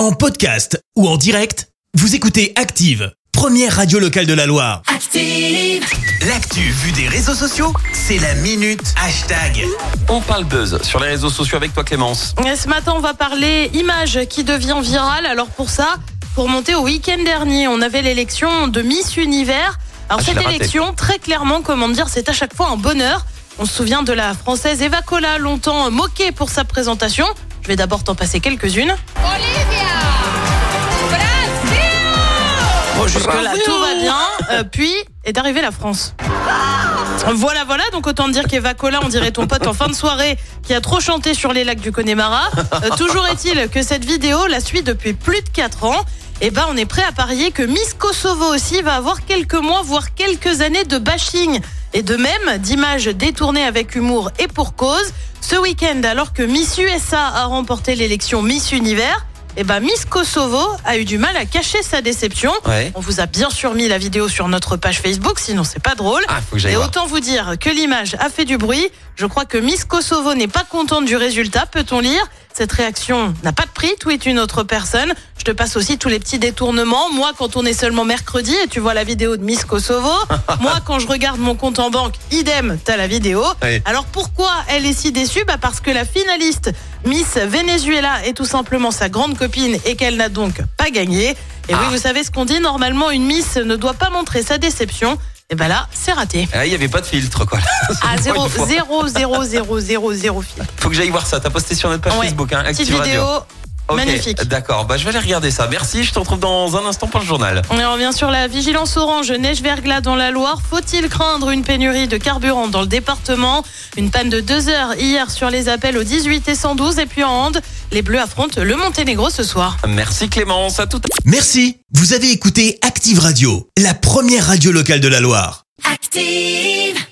En podcast ou en direct, vous écoutez Active, première radio locale de la Loire. Active. L'actu vue des réseaux sociaux, c'est la minute hashtag. On parle buzz sur les réseaux sociaux avec toi Clémence. Et ce matin, on va parler image qui devient virale. Alors pour ça, pour monter au week-end dernier, on avait l'élection de Miss Univers. Alors Ah, cette élection, très clairement, comment dire, c'est à chaque fois un bonheur. On se souvient de la française Eva Cola, longtemps moquée pour sa présentation. Je vais d'abord t'en passer quelques-unes. Bon, jusque-là, tout va bien. Euh, puis est arrivée la France. Voilà, voilà, donc autant dire qu'Eva Cola, on dirait ton pote en fin de soirée qui a trop chanté sur les lacs du Connemara. Euh, toujours est-il que cette vidéo la suit depuis plus de 4 ans. Et ben, on est prêt à parier que Miss Kosovo aussi va avoir quelques mois, voire quelques années de bashing. Et de même, d'images détournées avec humour et pour cause. Ce week-end, alors que Miss USA a remporté l'élection Miss Univers, et ben Miss Kosovo a eu du mal à cacher sa déception. Ouais. On vous a bien sûr mis la vidéo sur notre page Facebook, sinon c'est pas drôle. Ah, faut que Et voir. autant vous dire que l'image a fait du bruit. Je crois que Miss Kosovo n'est pas contente du résultat, peut-on lire. Cette réaction n'a pas de prix, tweet une autre personne. Je te passe aussi tous les petits détournements. Moi, quand on est seulement mercredi et tu vois la vidéo de Miss Kosovo. Moi, quand je regarde mon compte en banque, idem, t'as la vidéo. Oui. Alors pourquoi elle est si déçue? Bah Parce que la finaliste Miss Venezuela est tout simplement sa grande copine et qu'elle n'a donc pas gagné. Et oui, Ah. vous savez ce qu'on dit, normalement une Miss ne doit pas montrer sa déception. Et ben là, c'est raté. Ah, il n'y avait pas de filtre quoi. À C'est 0, pour une fois. 0, 0, 0, 0, 0 fil. Faut que j'aille voir ça. T'as posté sur notre page Ouais. Facebook, hein, Petite Active vidéo, Radio. Magnifique. D'accord, bah, je vais aller regarder ça. Merci, je te retrouve dans un instant pour le journal. On revient sur la vigilance orange neige-verglas dans la Loire. Faut-il craindre une pénurie de carburant dans le département? Une panne de deux heures hier sur les appels au 18 et 112. Et puis en hand, les Bleus affrontent le Monténégro ce soir. Merci Clémence, à tout à Merci, vous avez écouté Active Radio, la première radio locale de la Loire. Active.